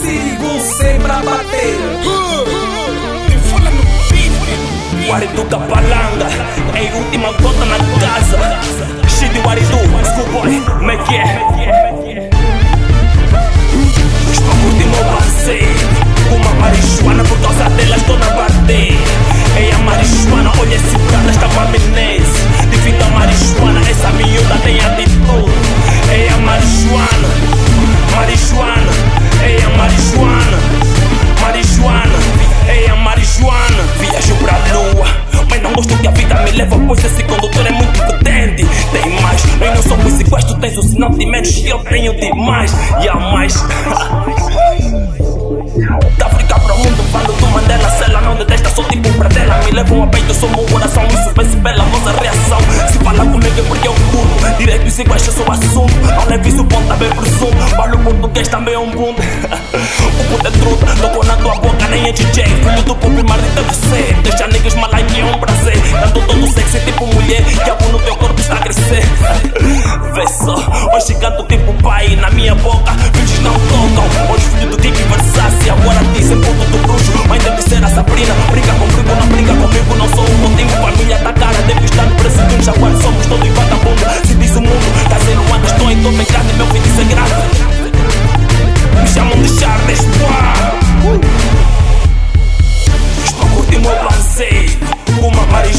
consigo sempre abater. Guarituca palanga, é a última gota na casa. Shit, Guaritu, schoolboy, como é que é? De eu tenho demais. E a mais. Da África para o mundo, falo do Mandela, cela não detesta, sou tipo pra dela. Me levam a peito, sou meu coração, isso vê-se pela vossa reação. Se falar comigo é porque eu curto, direito e sequestro sou assunto. Não leve isso, ponto, também presumo. Falo português, também é um mundo. o puto é truta, tocou na tua boca, nem é DJ. Filho do marido é você. Deixa niggas malai é um prazer. Ando todo sexy, tipo mulher, que a no teu corpo está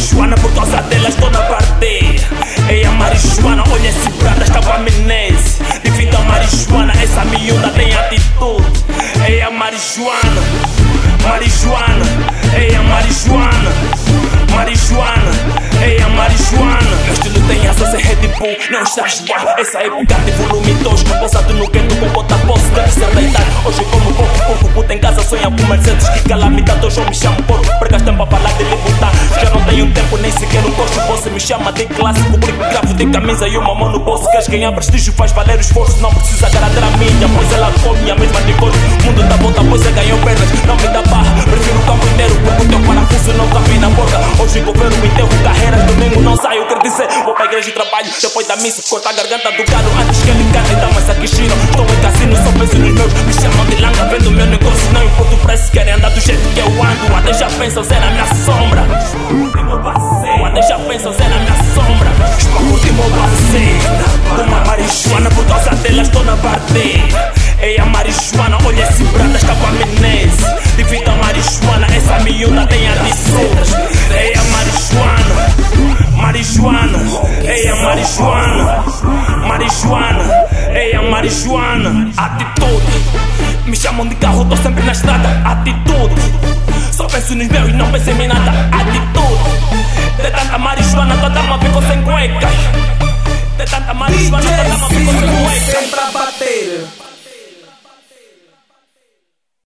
uma marihuana por causa dela estou na parte. É a marihuana, olha esse brada, com amnésia. Devido a marihuana, essa miúda tem atitude. É a marihuana, marihuana, é a marihuana, marihuana, é a marihuana. Meu estilo tem asas, é Red Bull, não estás igual. Essa época de volume 2, pousado no gueto com bota posse, deve ser deitar. Hoje como pouco, pouco, puta em casa, sonha com Mercedes, que calamidade, hoje eu me chamo porco. Pregas pra falar de tenho tempo, nem sequer um coxo. Você me chama de clássico, porque gravo de camisa e uma mão no bolso. Queres ganhar prestígio, faz valer o esforço. Não precisa agradar a mídia, pois ela come a mesma de cor. Mundo da volta, pois é ganhou pernas. Não me dá barra, prefiro o campo inteiro, porque o teu parafuso não cabe na boca. Hoje governo enterro carreiras, domingo não saio. Quero dizer, vou pra igreja e trabalho. Depois da missa, corta a garganta do gado. Antes que ele cante, dá mais aqui Chino. Estou em cassino, só penso nos meus. Me chamam de langa, vendo o meu negócio. Não importa o preço, querem andar do jeito que eu ando. Até já pensam ser a minha sombra. Parte. É a marihuana, olha esse brada, está com amnésia. Devido a marihuana, essa miúda tem adições. É a marihuana, marihuana, é a marihuana, marihuana, é a marihuana. Atitude, me chamam de carro, tô sempre na estrada. Atitude, só penso nos meus e não penso em nada. Atitude, de tanta marihuana, toda uma ficou sem cuecas. De tanta marihuana, toda uma ficou sem cuecas. quarta-feira.